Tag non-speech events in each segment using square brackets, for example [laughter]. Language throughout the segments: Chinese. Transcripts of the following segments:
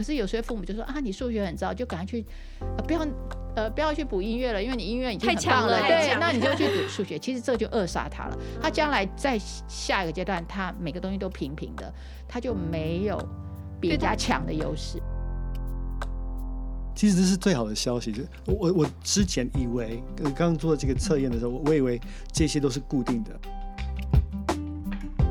可是有些父母就说啊，你数学很糟，就赶快去，呃，不要，呃，不要去补音乐了，因为你音乐已经很棒了，对，那你就去补数学。其实这就扼杀他了。他将来在下一个阶段，他每个东西都平平的，他就没有比人家强的优势。其实这是最好的消息。就我我之前以为，刚刚做这个测验的时候，我以为这些都是固定的。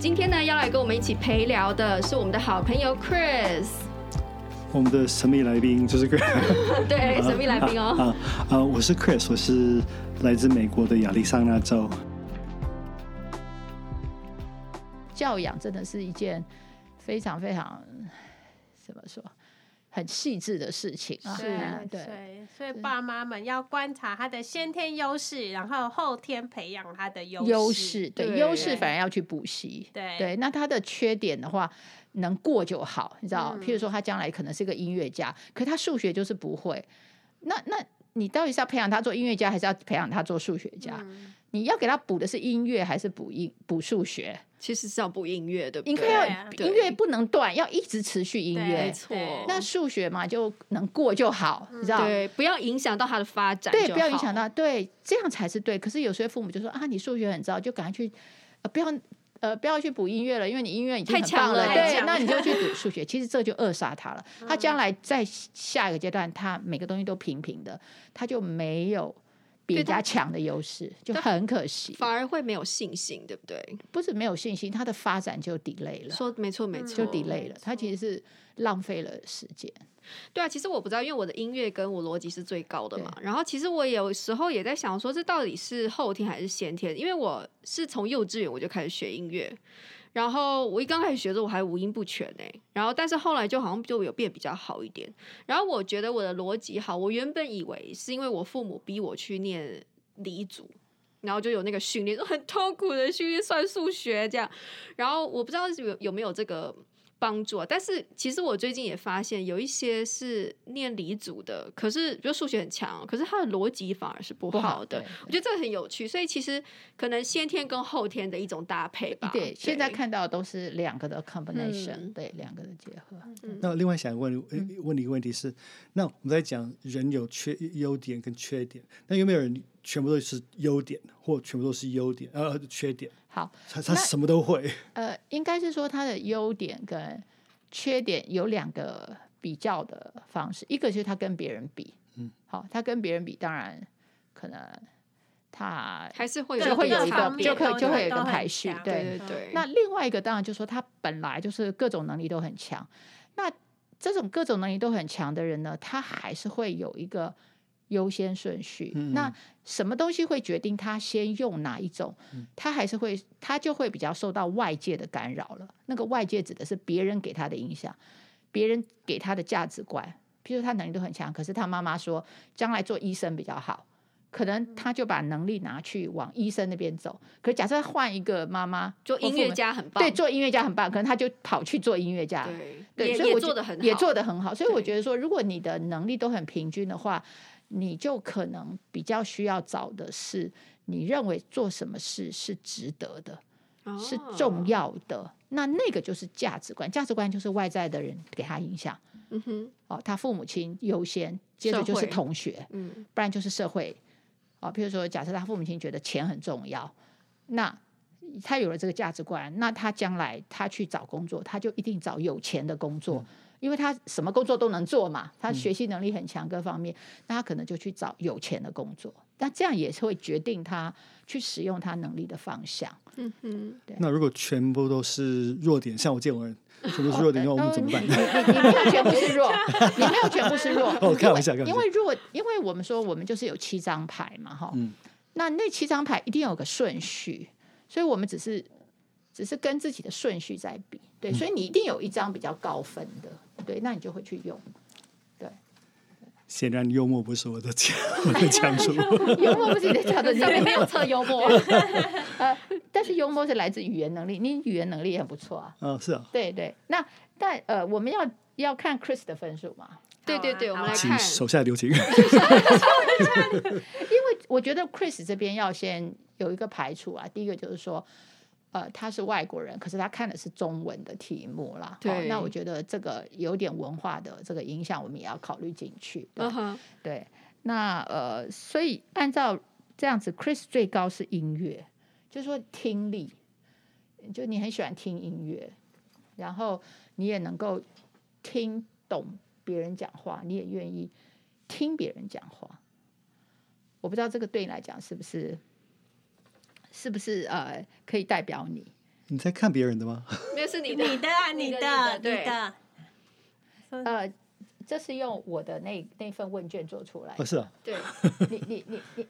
今天呢，要来跟我们一起陪聊的是我们的好朋友 Chris。我们的神秘来宾就是 Chris。[laughs] 对，神秘来宾哦。啊啊，我是 Chris，我是来自美国的亚利桑那州。教养真的是一件非常非常怎么说？很细致的事情啊，是，对，所以爸妈们要观察他的先天优势，然后后天培养他的优优势，对，优势反而要去补习，对，对，那他的缺点的话，能过就好，你知道，嗯、譬如说他将来可能是个音乐家，可他数学就是不会，那那你到底是要培养他做音乐家，还是要培养他做数学家？嗯你要给他补的是音乐还是补音补数学？其实是要补音乐的，应该要音乐不能断，要一直持续音乐。没错，那数学嘛就能过就好，你知道？对，不要影响到他的发展。对，不要影响到，对，这样才是对。可是有些父母就说啊，你数学很糟，就赶快去，呃，不要呃不要去补音乐了，因为你音乐已经很棒了。对，那你就去补 [laughs] 数学。其实这就扼杀他了。他将来在下一个阶段，他每个东西都平平的，他就没有。比人家强的优势就很可惜，反而会没有信心，对不对？不是没有信心，他的发展就 delay 了。说没错没错，就 delay 了，他其实是浪费了时间。对啊，其实我不知道，因为我的音乐跟我逻辑是最高的嘛。然后其实我有时候也在想说，这到底是后天还是先天？因为我是从幼稚园我就开始学音乐。然后我一刚开始学的时候，我还五音不全呢。然后但是后来就好像就有变比较好一点。然后我觉得我的逻辑好，我原本以为是因为我父母逼我去念理组，然后就有那个训练，[laughs] 很痛苦的训练算数学这样。然后我不知道有有没有这个。帮助啊！但是其实我最近也发现，有一些是念理组的，可是比如数学很强，可是他的逻辑反而是不好的。好，我觉得这个很有趣，所以其实可能先天跟后天的一种搭配吧。对，对现在看到的都是两个的 combination，嗯，对，两个的结合。嗯，那另外想问问你一个问题是，那我们在讲人有缺优点跟缺点，那有没有人全部都是优点，或全部都是优点，呃，缺点？好，他他什么都会。呃，应该是说他的优点跟缺点有两个比较的方式，一个就是他跟别人比，嗯，好，他跟别人比，当然可能他还是会就会有一个就可以就会有一个排序，对对对，对。那另外一个当然就是说他本来就是各种能力都很强，那这种各种能力都很强的人呢，他还是会有一个。优先顺序，嗯，那什么东西会决定他先用哪一种？嗯，他还是会，他就会比较受到外界的干扰了。那个外界指的是别人给他的影响，别人给他的价值观。譬如他能力都很强，可是他妈妈说将来做医生比较好，可能他就把能力拿去往医生那边走。可是假设换一个妈妈，做音乐家很棒，对，做音乐家很棒，可能他就跑去做音乐家，对，所以我也做的很好，也做得很好。所以我觉得说，如果你的能力都很平均的话。你就可能比较需要找的是，你认为做什么事是值得的，是重要的。那那个就是价值观，价值观就是外在的人给他影响。嗯哼，哦，他父母亲优先，接着就是同学，嗯，不然就是社会。哦，譬如说，假设他父母亲觉得钱很重要，那他有了这个价值观，那他将来他去找工作，他就一定找有钱的工作。因为他什么工作都能做嘛，他学习能力很强，各方面，那他可能就去找有钱的工作。那这样也是会决定他去使用他能力的方向。嗯哼，对。那如果全部都是弱点，像我这种人，全部是弱点，那我们怎么办？你你你没有全部是弱，你没有全部是弱。[laughs] 哦，开玩笑，开玩笑。因为如果因为我们说我们就是有七张牌嘛，哈，嗯，那那七张牌一定有个顺序，所以我们只是只是跟自己的顺序在比，对，所以你一定有一张比较高分的。对，那你就会去用，对。显然幽默不是我的强 [laughs] 我的强处。幽默不是你的强处，上面 [laughs] 没有测幽默。[laughs] 呃，但是幽默是来自语言能力，你语言能力也很不错啊。哦，是啊。对对，那但呃，我们要要看 Chris 的分数嘛？对对对，我们来请看。手下留情。因为我觉得 Chris 这边要先有一个排除啊，第一个就是说。呃，他是外国人，可是他看的是中文的题目啦。对、哦，那我觉得这个有点文化的这个影响，我们也要考虑进去。对，uh huh. 对，那呃，所以按照这样子，Chris 最高是音乐，就是说听力，就你很喜欢听音乐，然后你也能够听懂别人讲话，你也愿意听别人讲话。我不知道这个对你来讲是不是？是不是呃可以代表你？你在看别人的吗？[laughs] 没有，是你的，你的啊，你的，你的，对的。呃，这是用我的那那份问卷做出来的。哦，是啊。对，[laughs] 你你你你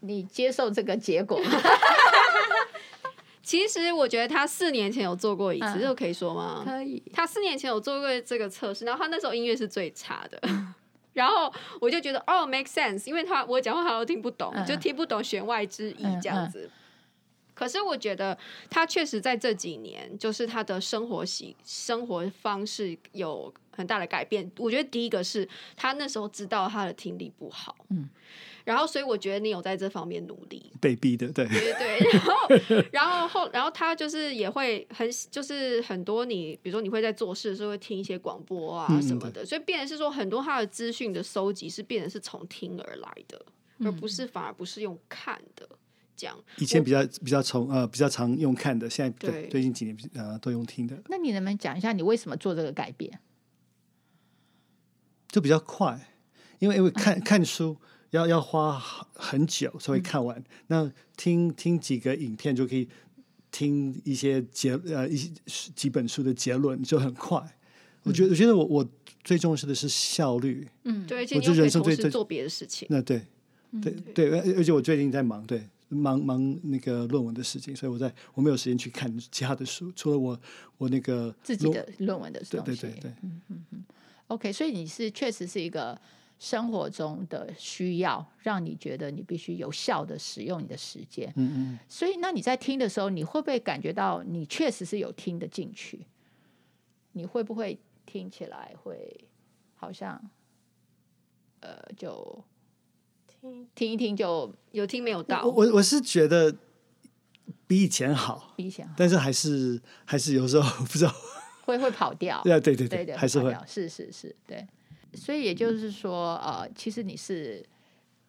你接受这个结果吗？[laughs] 其实我觉得他四年前有做过一次，这个可以说吗？可以。他四年前有做过这个测试，然后他那时候音乐是最差的。然后我就觉得哦，make sense，因为他我讲话他都听不懂，就听不懂弦外之意这样子。可是我觉得他确实在这几年，就是他的生活习生活方式有很大的改变。我觉得第一个是他那时候知道他的听力不好，嗯，然后所以我觉得你有在这方面努力，被逼的，对对对。然后然后后然后他就是也会很就是很多你比如说你会在做事的时候会听一些广播啊什么的，嗯、所以变成是说很多他的资讯的收集是变成是从听而来的，而不是反而不是用看的。以前比较比较从呃比较常用看的，现在对最近几年呃都用听的。那你能不能讲一下你为什么做这个改变？就比较快，因为因为看看书要要花很久才会看完，嗯、那听听几个影片就可以听一些结呃一些几本书的结论就很快。嗯、我觉得我觉得我我最重视的是效率。嗯，对，我就人生最做别的事情。那对对对，而且我最近在忙对。忙忙那个论文的事情，所以我在我没有时间去看其他的书，除了我我那个自己的论文的东西。对对对对，嗯嗯嗯。OK，所以你是确实是一个生活中的需要，让你觉得你必须有效的使用你的时间。嗯嗯。所以那你在听的时候，你会不会感觉到你确实是有听得进去？你会不会听起来会好像呃就？听一听就有听没有到，我我是觉得比以前好，比以前好，但是还是还是有时候 [laughs] 不知道会会跑掉，对对对对，对还是会，是是是，对。所以也就是说，呃，其实你是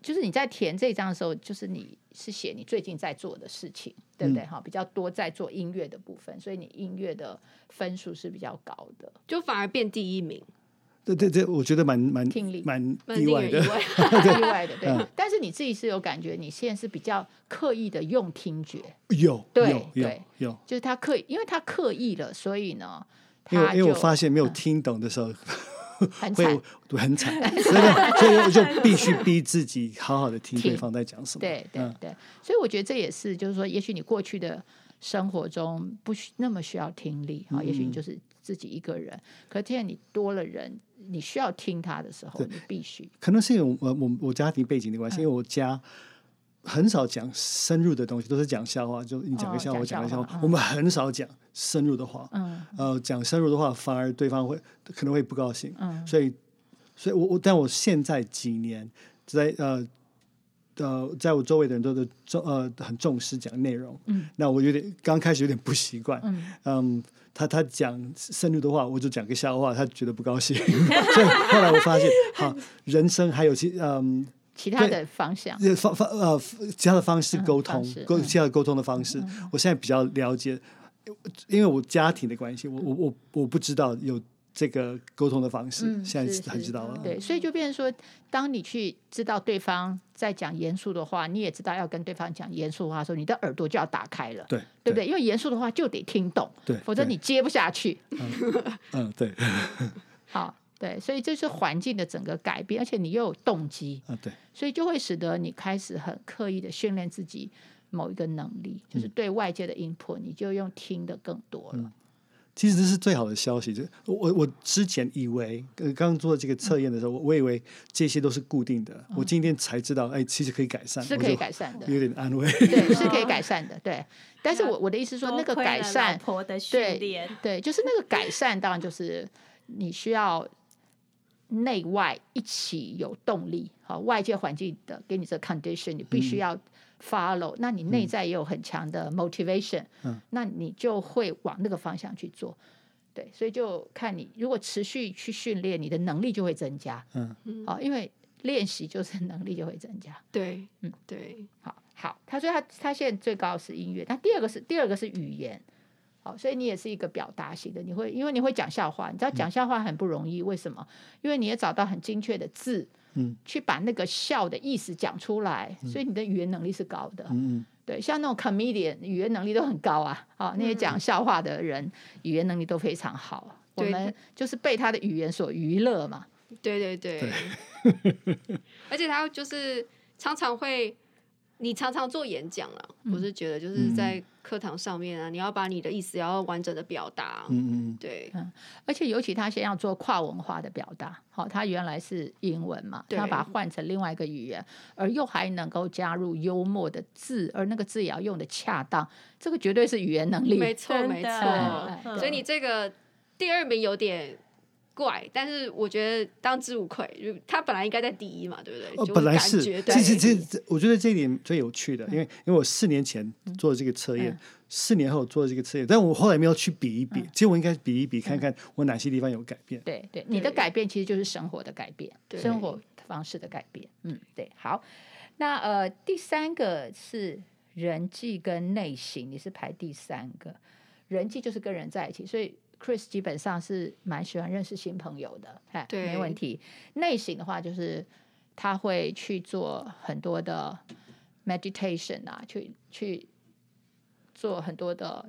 就是你在填这张的时候，就是你是写你最近在做的事情，对不对？哈、嗯，比较多在做音乐的部分，所以你音乐的分数是比较高的，就反而变第一名。对对对，我觉得蛮蛮蛮意外的 [laughs] [laughs] 意外的。对，但是你自己是有感觉，你现在是比较刻意的用听觉，有，对对有，就是他刻意，因为他刻意了，所以呢，因为因为我发现没有听懂的时候，很惨，很惨，[laughs] 所以所以我就必须逼自己好好的听对方在讲什么。对对对，所以我觉得这也是，就是说，也许你过去的生活中不需那么需要听力啊，也许你就是自己一个人，可是现在你多了人。你需要听他的时候，你必须。可能是因为我我我家庭背景的关系，嗯、因为我家很少讲深入的东西，都是讲笑话。就你讲个笑话，哦、我讲个笑话，嗯、我们很少讲深入的话。嗯。呃，讲深入的话，反而对方会可能会不高兴。嗯。所以，所以我我但我现在几年在呃呃，在我周围的人都都重呃很重视讲内容。嗯。那我有点刚开始有点不习惯。嗯。嗯他他讲深入的话，我就讲个笑话，他觉得不高兴。[laughs] 所以后来我发现，好，人生还有其嗯其他的方向，方方呃其他的方式沟通，沟、嗯、其他的沟通的方式。嗯、我现在比较了解，因为我家庭的关系，我我我我不知道有。这个沟通的方式，嗯、现在才知道了。对，所以就变成说，当你去知道对方在讲严肃的话，你也知道要跟对方讲严肃的话的时候，你的耳朵就要打开了。对，对不对？因为严肃的话就得听懂，对，否则你接不下去。嗯，嗯，对。[laughs] 好，对，所以这是环境的整个改变，而且你又有动机啊，对，所以就会使得你开始很刻意的训练自己某一个能力，就是对外界的 input，你就用听的更多了。嗯其实这是最好的消息。就我我之前以为，刚刚做这个测验的时候，我以为这些都是固定的。我今天才知道，哎，其实可以改善，是可以改善的，有点安慰。对，是可以改善的。对，但是我我的意思说，那个改善，对对，就是那个改善，当然就是你需要内外一起有动力。好，外界环境的给你这个 condition，你必须要。follow，那你内在也有很强的 motivation，嗯，那你就会往那个方向去做，对，所以就看你如果持续去训练，你的能力就会增加，嗯。嗯，好，因为练习就是能力就会增加，对，嗯。对，好，好，他说他他现在最高是音乐，他第二个是第二个是语言，好，所以你也是一个表达型的，你会因为你会讲笑话，你知道讲笑话很不容易，为什么？因为你也找到很精确的字。嗯，去把那个笑的意思讲出来，所以你的语言能力是高的。嗯，对，像那种 comedian 语言能力都很高啊。啊，那些讲笑话的人语言能力都非常好。我们就是被他的语言所娱乐嘛。对对对。而且他就是常常会。你常常做演讲了，我是觉得就是在课堂上面啊，嗯、你要把你的意思要完整的表达。嗯嗯，对，嗯，而且尤其他先要做跨文化的表达，好，他原来是英文嘛，他把它换成另外一个语言，而又还能够加入幽默的字，而那个字也要用的恰当，这个绝对是语言能力。没错，没错。所以你这个第二名有点。怪，但是我觉得当之无愧，就他本来应该在第一嘛，对不对？哦，本来是，其实这我觉得这一点最有趣的，因为因为我四年前做的这个测验，四年后做的这个测验，但我后来没有去比一比，其实我应该比一比，看看我哪些地方有改变。对对，你的改变其实就是生活的改变，生活方式的改变。嗯，对。好，那呃，第三个是人际跟内心，你是排第三个，人际就是跟人在一起，所以。Chris 基本上是蛮喜欢认识新朋友的，哎，对，没问题。内省的话，就是他会去做很多的 meditation 啊，去去做很多的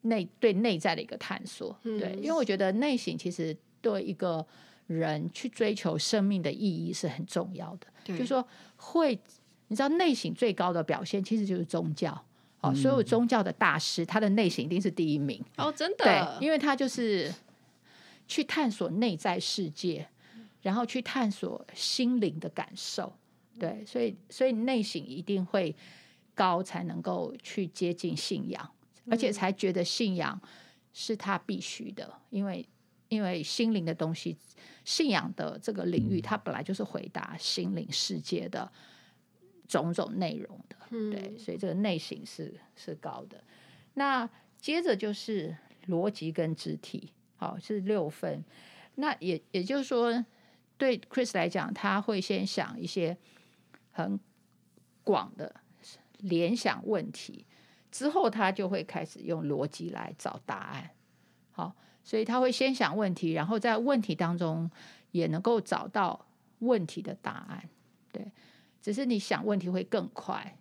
内对内在的一个探索。嗯、对，因为我觉得内省其实对一个人去追求生命的意义是很重要的。就是说会，你知道内省最高的表现其实就是宗教。哦，所有宗教的大师，他的内省一定是第一名。哦，真的。对，因为他就是去探索内在世界，然后去探索心灵的感受。对，所以所以内省一定会高，才能够去接近信仰，而且才觉得信仰是他必须的。因为因为心灵的东西，信仰的这个领域，它本来就是回答心灵世界的。种种内容的，对，所以这个内省是是高的。那接着就是逻辑跟肢体，好，是六分。那也也就是说，对 Chris 来讲，他会先想一些很广的联想问题，之后他就会开始用逻辑来找答案。好，所以他会先想问题，然后在问题当中也能够找到问题的答案。对。只是你想问题会更快，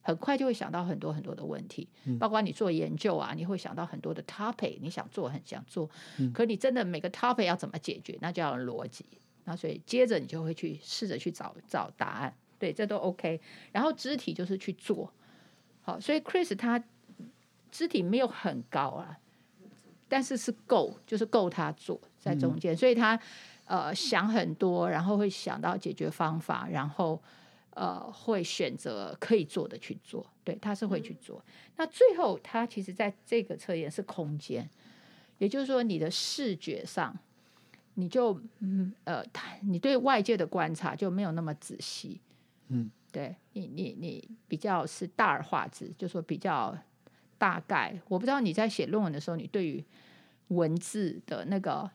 很快就会想到很多很多的问题，嗯、包括你做研究啊，你会想到很多的 topic，你想做很想做，嗯、可你真的每个 topic 要怎么解决，那就要逻辑。那所以接着你就会去试着去找找答案，对，这都 OK。然后肢体就是去做，好，所以 Chris 他肢体没有很高啊，但是是够，就是够他做在中间，嗯、所以他。呃，想很多，然后会想到解决方法，然后呃，会选择可以做的去做。对，他是会去做。嗯、那最后，他其实在这个测验是空间，也就是说，你的视觉上，你就嗯呃，你对外界的观察就没有那么仔细。嗯，对你，你你比较是大而化之，就说比较大概。我不知道你在写论文的时候，你对于文字的那个。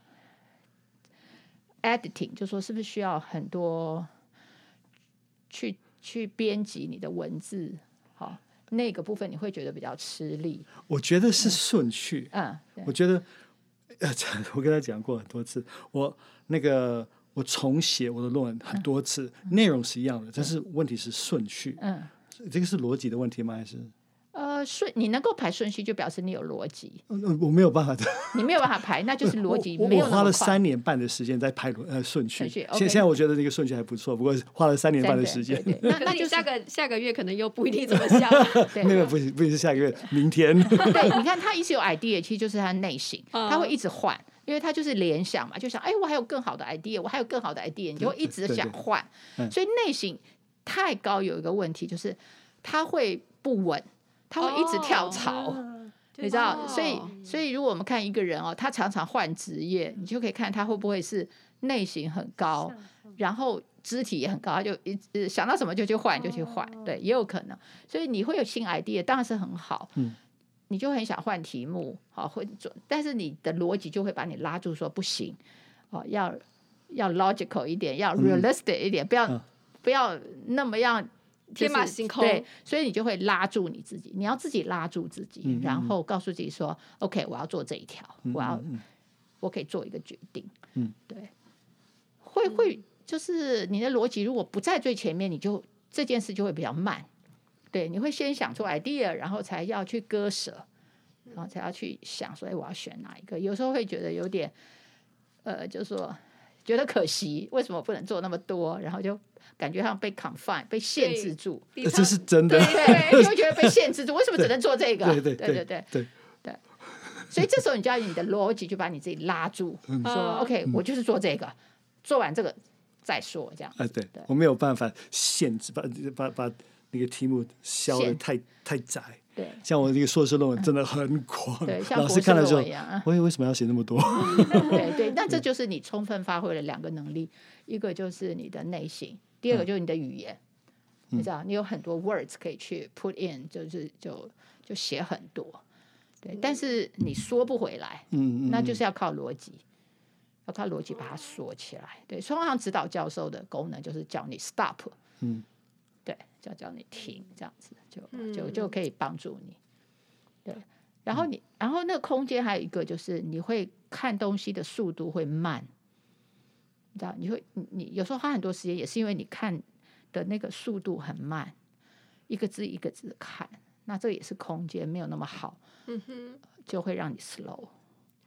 Editing 就说是不是需要很多去去编辑你的文字？好，那个部分你会觉得比较吃力。我觉得是顺序。嗯，我觉得呃，[laughs] 我跟他讲过很多次，我那个我重写我的论文很多次，嗯、内容是一样的，但是问题是顺序。嗯，这个是逻辑的问题吗？还是？顺你能够排顺序，就表示你有逻辑。嗯，我没有办法的。你没有办法排，那就是逻辑我没有花了三年半的时间在排呃顺序。现、okay、现在我觉得那个顺序还不错，不过花了三年半的时间。对对对那那就下个下个月可能又不一定怎么想。[laughs] 那个 [laughs] 不是不是下个月，明天。[laughs] 对，你看他一直有 idea，其实就是他内心，他会一直换，因为他就是联想嘛，就想哎，我还有更好的 idea，我还有更好的 idea，你就会一直想换。所以内省太高有一个问题就是他会不稳。他会一直跳槽，哦、[laughs] 你知道，所以所以如果我们看一个人哦，他常常换职业，你就可以看他会不会是内心很高，然后肢体也很高，他就一直想到什么就去换就去换，对，也有可能。所以你会有新 idea，当然是很好，嗯，你就很想换题目，好会做，但是你的逻辑就会把你拉住，说不行，哦，要要 logical 一点，要 realistic 一点，不要不要那么样。天马行空，对，所以你就会拉住你自己，你要自己拉住自己，嗯嗯嗯，然后告诉自己说：“OK，我要做这一条，我要，我可以做一个决定。”嗯，对，会会就是你的逻辑如果不在最前面，你就这件事就会比较慢。对，你会先想出 idea，然后才要去割舍，然后才要去想说：“哎，我要选哪一个？”有时候会觉得有点，呃，就是说觉得可惜，为什么不能做那么多？然后就。感觉像被 confine 被限制住，这是真的。对 [laughs] 对，你会觉得被限制住，为什么只能做这个？对对对对对对。所以这时候你就要你的逻辑就把你自己拉住，说 OK，我就是做这个，做完这个再说，这样。哎，对，我没有办法限制，把把把那个题目削的太太窄。对，像我那个硕士论文真的很广，对，老师看了之后，我为什么要写那么多？对对，那这 [laughs] 就是你充分发挥了两个能力，一个就是你的内省。第二个就是你的语言，嗯、你知道，你有很多 words 可以去 put in，就是就就写很多，对，但是你说不回来，嗯，那就是要靠逻辑，要靠逻辑把它说起来。对，通常指导教授的功能就是叫你 stop，嗯，对，叫叫你停，这样子就就就可以帮助你。对，然后你，然后那个空间还有一个就是你会看东西的速度会慢。你知道，你会你你有时候花很多时间，也是因为你看的那个速度很慢，一个字一个字看，那这也是空间没有那么好，嗯哼，就会让你 slow。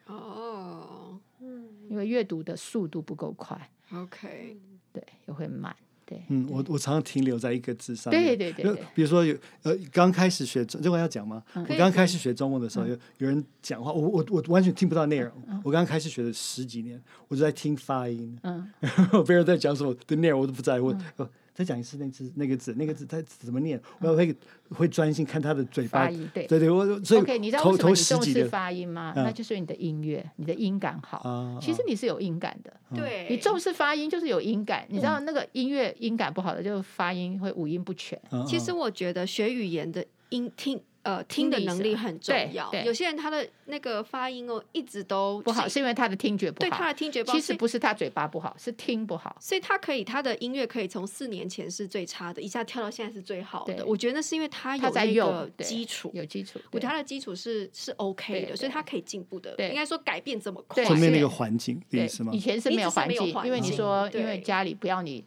哦，嗯，因为阅读的速度不够快，OK，对，也会慢。对，嗯，我我常常停留在一个字上面。对对对，对，比如说有呃，刚开始学中，这个要讲吗？嗯、我刚开始学中文的时候，有、嗯、有人讲话，我我我完全听不到内容。嗯、我刚开始学了十几年，我就在听发音。嗯，[laughs] 别人在讲什么的内容我都不在乎。嗯再讲一次那字那个字那个字它怎么念？我会会专心看他的嘴巴。对对对，我所以 OK，你知道为什么你重视发音吗？那就是你的音乐，你的音感好。其实你是有音感的。对，你重视发音就是有音感。你知道那个音乐音感不好的，就发音会五音不全。其实我觉得学语言的音听。呃，听的能力很重要。有些人他的那个发音哦，一直都不好，是因为他的听觉不好。对，他的听觉不好。其实不是他嘴巴不好，是听不好。所以他可以，他的音乐可以从四年前是最差的，一下跳到现在是最好的。我觉得那是因为他有那个基础，有基础。我觉得他的基础是是 OK 的，所以他可以进步的。应该说改变这么快。前面那个环境，对，是吗？以前是没有环境，因为你说，因为家里不要你，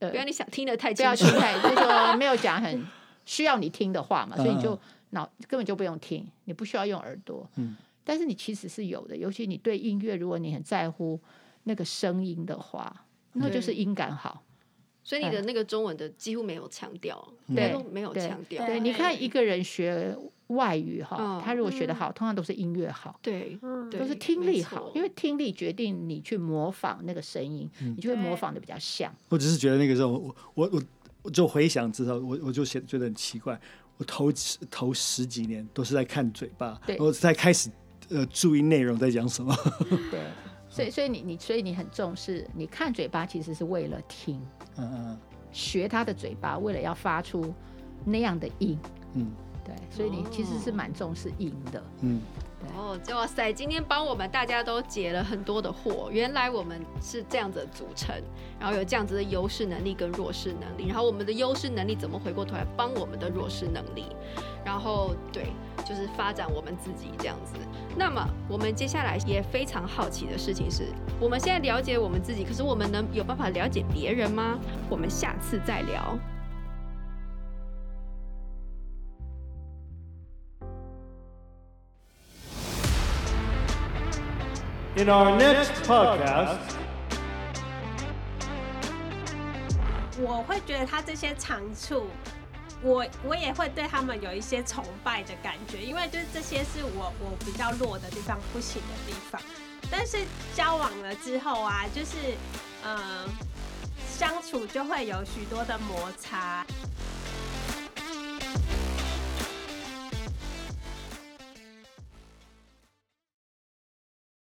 呃，不要你想听的太，不要听太，就是说 [laughs] 没有讲很需要你听的话嘛，所以你就。脑根本就不用听，你不需要用耳朵。嗯，但是你其实是有的，尤其你对音乐，如果你很在乎那个声音的话，那就是音感好。所以你的那个中文的几乎没有腔调，对，没有腔调。对，你看一个人学外语哈，他如果学得好，通常都是音乐好，对，都是听力好，因为听力决定你去模仿那个声音，你就会模仿的比较像。我只是觉得那个时候，我我我我就回想之后，我我就觉觉得很奇怪。我头头十几年都是在看嘴巴，对我在开始呃注意内容在讲什么。[laughs] 对，所以所以你你所以你很重视，你看嘴巴其实是为了听，嗯嗯，学他的嘴巴，为了要发出那样的音，嗯，对，所以你其实是蛮重视音的，嗯。哦，哇塞！今天帮我们大家都解了很多的惑，原来我们是这样子组成，然后有这样子的优势能力跟弱势能力，然后我们的优势能力怎么回过头来帮我们的弱势能力，然后对，就是发展我们自己这样子。那么我们接下来也非常好奇的事情是，我们现在了解我们自己，可是我们能有办法了解别人吗？我们下次再聊。Our next podcast，我会觉得他这些长处，我我也会对他们有一些崇拜的感觉，因为就是这些是我我比较弱的地方，不行的地方。但是交往了之后啊，就是嗯、相处就会有许多的摩擦。